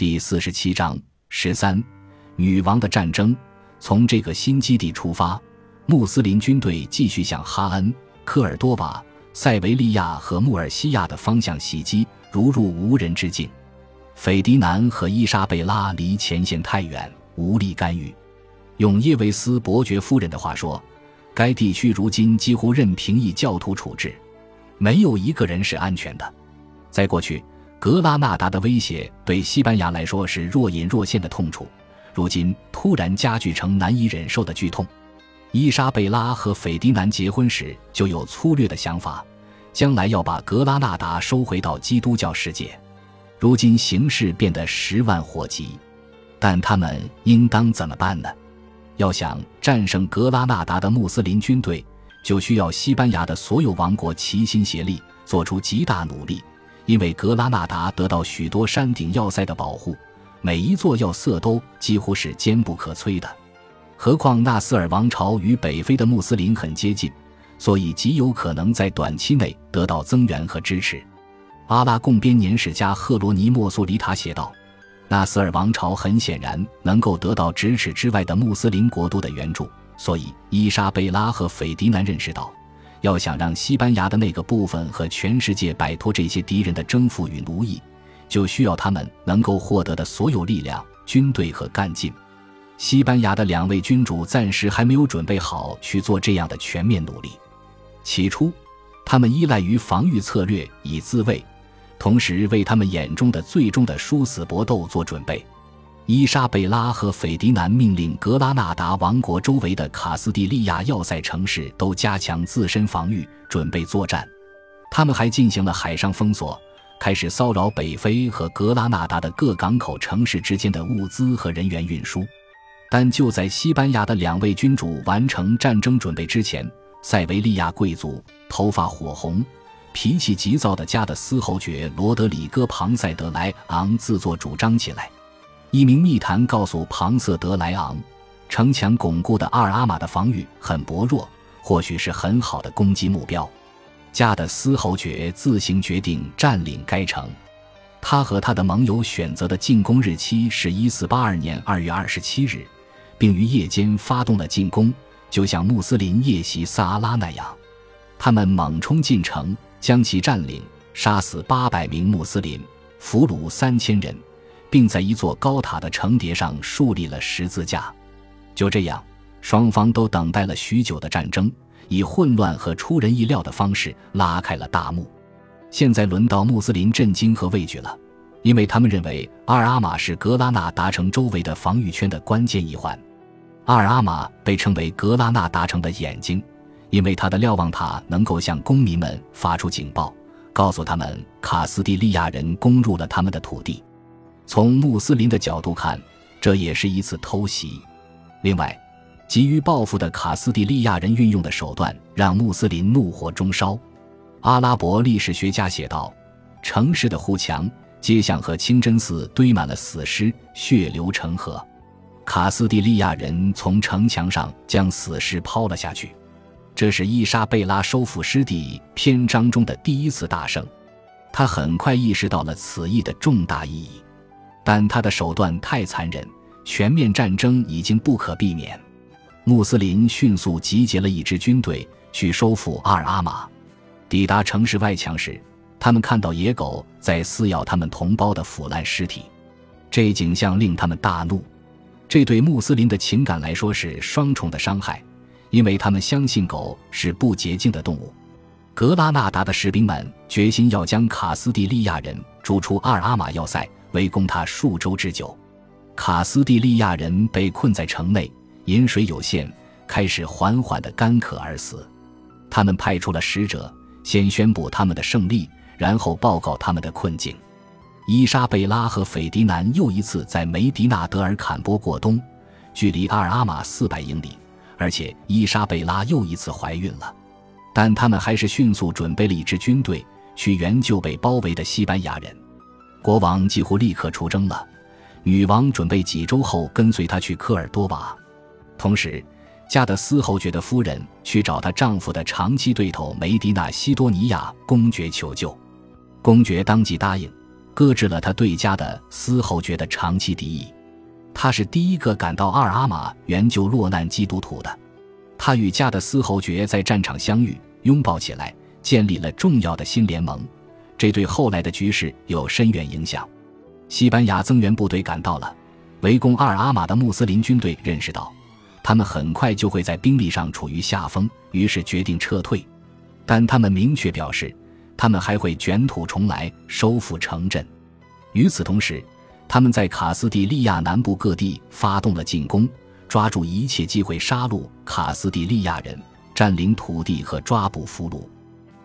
第四十七章十三，女王的战争。从这个新基地出发，穆斯林军队继续向哈恩、科尔多瓦、塞维利亚和穆尔西亚的方向袭击，如入无人之境。斐迪南和伊莎贝拉离前线太远，无力干预。用叶维斯伯爵夫人的话说，该地区如今几乎任凭异教徒处置，没有一个人是安全的。在过去，格拉纳达的威胁对西班牙来说是若隐若现的痛楚，如今突然加剧成难以忍受的剧痛。伊莎贝拉和斐迪南结婚时就有粗略的想法，将来要把格拉纳达收回到基督教世界。如今形势变得十万火急，但他们应当怎么办呢？要想战胜格拉纳达的穆斯林军队，就需要西班牙的所有王国齐心协力，做出极大努力。因为格拉纳达得到许多山顶要塞的保护，每一座要塞都几乎是坚不可摧的。何况纳斯尔王朝与北非的穆斯林很接近，所以极有可能在短期内得到增援和支持。阿拉贡编年史家赫罗尼莫苏里塔写道：“纳斯尔王朝很显然能够得到咫尺之外的穆斯林国度的援助，所以伊莎贝拉和斐迪南认识到。”要想让西班牙的那个部分和全世界摆脱这些敌人的征服与奴役，就需要他们能够获得的所有力量、军队和干劲。西班牙的两位君主暂时还没有准备好去做这样的全面努力。起初，他们依赖于防御策略以自卫，同时为他们眼中的最终的殊死搏斗做准备。伊莎贝拉和斐迪南命令格拉纳达王国周围的卡斯蒂利亚要塞城市都加强自身防御，准备作战。他们还进行了海上封锁，开始骚扰北非和格拉纳达的各港口城市之间的物资和人员运输。但就在西班牙的两位君主完成战争准备之前，塞维利亚贵族、头发火红、脾气急躁的加的斯侯爵罗德里戈·庞塞德莱昂自作主张起来。一名密谈告诉庞瑟德莱昂，城墙巩固的阿尔阿玛的防御很薄弱，或许是很好的攻击目标。加的斯侯爵自行决定占领该城，他和他的盟友选择的进攻日期是一四八二年二月二十七日，并于夜间发动了进攻，就像穆斯林夜袭萨阿拉那样。他们猛冲进城，将其占领，杀死八百名穆斯林，俘虏三千人。并在一座高塔的城叠上树立了十字架。就这样，双方都等待了许久的战争，以混乱和出人意料的方式拉开了大幕。现在轮到穆斯林震惊和畏惧了，因为他们认为阿尔阿玛是格拉纳达城周围的防御圈的关键一环。阿尔阿玛被称为格拉纳达城的眼睛，因为它的瞭望塔能够向公民们发出警报，告诉他们卡斯蒂利亚人攻入了他们的土地。从穆斯林的角度看，这也是一次偷袭。另外，急于报复的卡斯蒂利亚人运用的手段让穆斯林怒火中烧。阿拉伯历史学家写道：“城市的护墙、街巷和清真寺堆满了死尸，血流成河。卡斯蒂利亚人从城墙上将死尸抛了下去。这是伊莎贝拉收复失地篇章中的第一次大胜。他很快意识到了此役的重大意义。”但他的手段太残忍，全面战争已经不可避免。穆斯林迅速集结了一支军队去收复阿尔阿玛。抵达城市外墙时，他们看到野狗在撕咬他们同胞的腐烂尸体，这景象令他们大怒。这对穆斯林的情感来说是双重的伤害，因为他们相信狗是不洁净的动物。格拉纳达的士兵们决心要将卡斯蒂利亚人逐出阿尔阿玛要塞。围攻他数周之久，卡斯蒂利亚人被困在城内，饮水有限，开始缓缓的干渴而死。他们派出了使者，先宣布他们的胜利，然后报告他们的困境。伊莎贝拉和斐迪南又一次在梅迪纳德尔坎波过冬，距离阿尔阿玛四百英里，而且伊莎贝拉又一次怀孕了。但他们还是迅速准备了一支军队去援救被包围的西班牙人。国王几乎立刻出征了，女王准备几周后跟随他去科尔多瓦。同时，加德斯侯爵的夫人去找她丈夫的长期对头梅迪纳西多尼亚公爵求救。公爵当即答应，搁置了他对家的斯侯爵的长期敌意。他是第一个赶到阿尔阿玛援救落难基督徒的。他与加的斯侯爵在战场相遇，拥抱起来，建立了重要的新联盟。这对后来的局势有深远影响。西班牙增援部队赶到了，围攻阿尔阿玛的穆斯林军队认识到，他们很快就会在兵力上处于下风，于是决定撤退。但他们明确表示，他们还会卷土重来，收复城镇。与此同时，他们在卡斯蒂利亚南部各地发动了进攻。抓住一切机会杀戮卡斯蒂利亚人，占领土地和抓捕俘虏。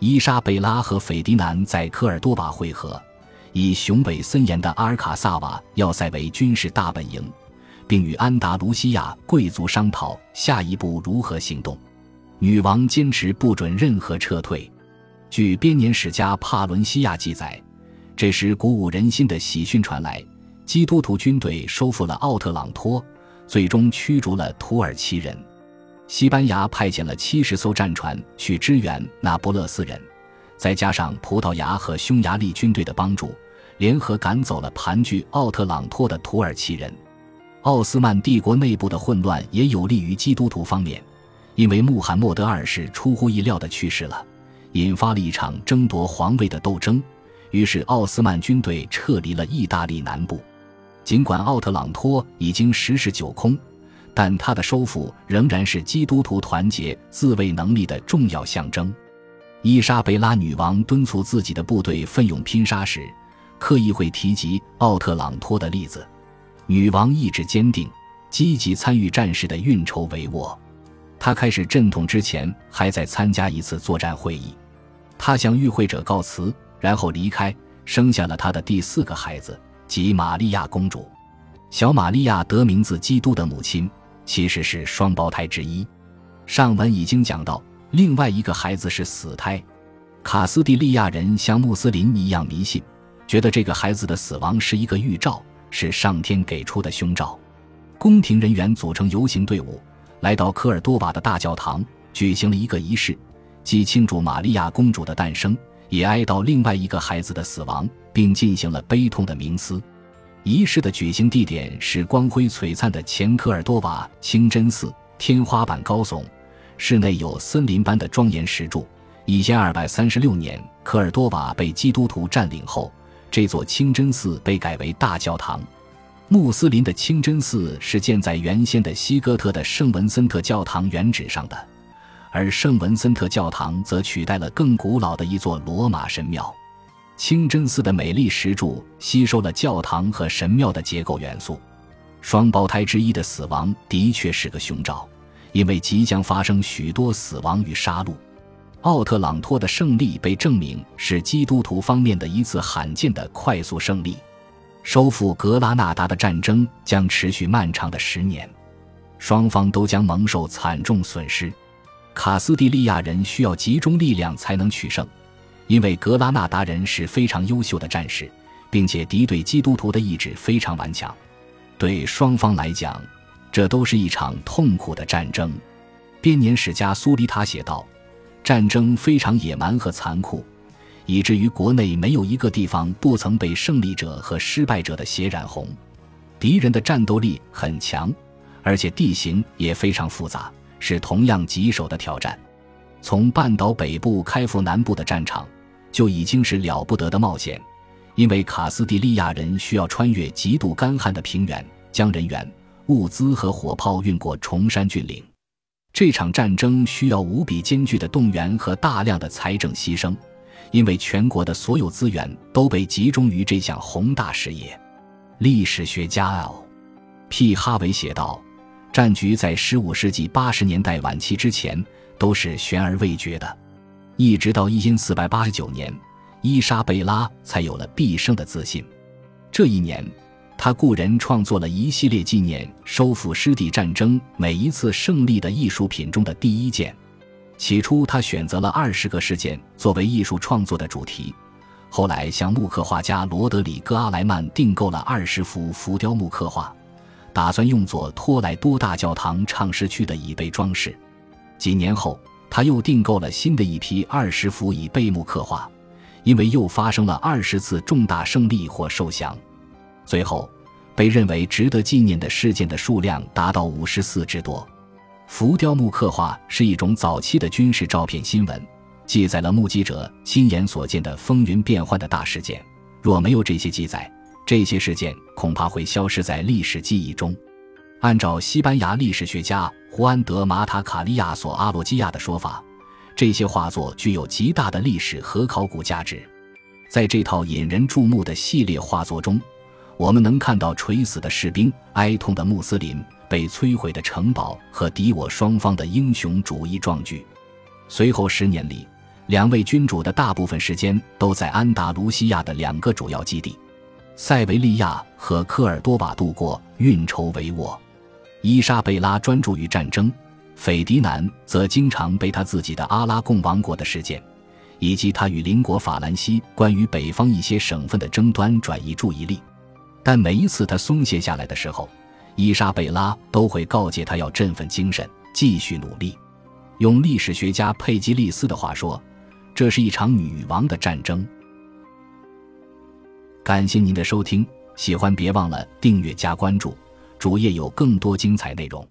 伊莎贝拉和斐迪南在科尔多瓦会合，以雄伟森严的阿尔卡萨瓦要塞为军事大本营，并与安达卢西亚贵族商讨下一步如何行动。女王坚持不准任何撤退。据编年史家帕伦西亚记载，这时鼓舞人心的喜讯传来：基督徒军队收复了奥特朗托。最终驱逐了土耳其人，西班牙派遣了七十艘战船去支援那不勒斯人，再加上葡萄牙和匈牙利军队的帮助，联合赶走了盘踞奥特朗托的土耳其人。奥斯曼帝国内部的混乱也有利于基督徒方面，因为穆罕默德二世出乎意料的去世了，引发了一场争夺皇位的斗争。于是奥斯曼军队撤离了意大利南部。尽管奥特朗托已经十室九空，但他的收复仍然是基督徒团结自卫能力的重要象征。伊莎贝拉女王敦促自己的部队奋勇拼杀时，刻意会提及奥特朗托的例子。女王意志坚定，积极参与战事的运筹帷幄。她开始阵痛之前，还在参加一次作战会议。她向与会者告辞，然后离开，生下了她的第四个孩子。即玛利亚公主，小玛利亚得名字基督的母亲，其实是双胞胎之一。上文已经讲到，另外一个孩子是死胎。卡斯蒂利亚人像穆斯林一样迷信，觉得这个孩子的死亡是一个预兆，是上天给出的凶兆。宫廷人员组成游行队伍，来到科尔多瓦的大教堂，举行了一个仪式，既庆祝玛利亚公主的诞生。也哀悼另外一个孩子的死亡，并进行了悲痛的冥思。仪式的举行地点是光辉璀璨的前科尔多瓦清真寺，天花板高耸，室内有森林般的庄严石柱。一千二百三十六年，科尔多瓦被基督徒占领后，这座清真寺被改为大教堂。穆斯林的清真寺是建在原先的西哥特的圣文森特教堂原址上的。而圣文森特教堂则取代了更古老的一座罗马神庙。清真寺的美丽石柱吸收了教堂和神庙的结构元素。双胞胎之一的死亡的确是个凶兆，因为即将发生许多死亡与杀戮。奥特朗托的胜利被证明是基督徒方面的一次罕见的快速胜利。收复格拉纳达的战争将持续漫长的十年，双方都将蒙受惨重损失。卡斯蒂利亚人需要集中力量才能取胜，因为格拉纳达人是非常优秀的战士，并且敌对基督徒的意志非常顽强。对双方来讲，这都是一场痛苦的战争。编年史家苏里塔写道：“战争非常野蛮和残酷，以至于国内没有一个地方不曾被胜利者和失败者的血染红。敌人的战斗力很强，而且地形也非常复杂。”是同样棘手的挑战。从半岛北部开赴南部的战场，就已经是了不得的冒险，因为卡斯蒂利亚人需要穿越极度干旱的平原，将人员、物资和火炮运过崇山峻岭。这场战争需要无比艰巨的动员和大量的财政牺牲，因为全国的所有资源都被集中于这项宏大事业。历史学家 L.P. 哈维写道。战局在15世纪80年代晚期之前都是悬而未决的，一直到1489年，伊莎贝拉才有了必胜的自信。这一年，他雇人创作了一系列纪念收复失地战争每一次胜利的艺术品中的第一件。起初，他选择了二十个事件作为艺术创作的主题，后来向木刻画家罗德里戈·阿莱曼订购了二十幅浮雕木刻画。打算用作托莱多大教堂唱诗区的椅背装饰。几年后，他又订购了新的一批二十幅以背木刻画，因为又发生了二十次重大胜利或受降。最后，被认为值得纪念的事件的数量达到五十四之多。浮雕木刻画是一种早期的军事照片新闻，记载了目击者亲眼所见的风云变幻的大事件。若没有这些记载，这些事件恐怕会消失在历史记忆中。按照西班牙历史学家胡安·德·马塔卡利亚索·阿洛基亚的说法，这些画作具有极大的历史和考古价值。在这套引人注目的系列画作中，我们能看到垂死的士兵、哀痛的穆斯林、被摧毁的城堡和敌我双方的英雄主义壮举。随后十年里，两位君主的大部分时间都在安达卢西亚的两个主要基地——塞维利亚和科尔多瓦度过运筹帷幄。伊莎贝拉专注于战争，斐迪南则经常被他自己的阿拉贡王国的事件，以及他与邻国法兰西关于北方一些省份的争端转移注意力。但每一次他松懈下来的时候，伊莎贝拉都会告诫他要振奋精神，继续努力。用历史学家佩吉利斯的话说，这是一场女王的战争。感谢您的收听，喜欢别忘了订阅加关注。主页有更多精彩内容。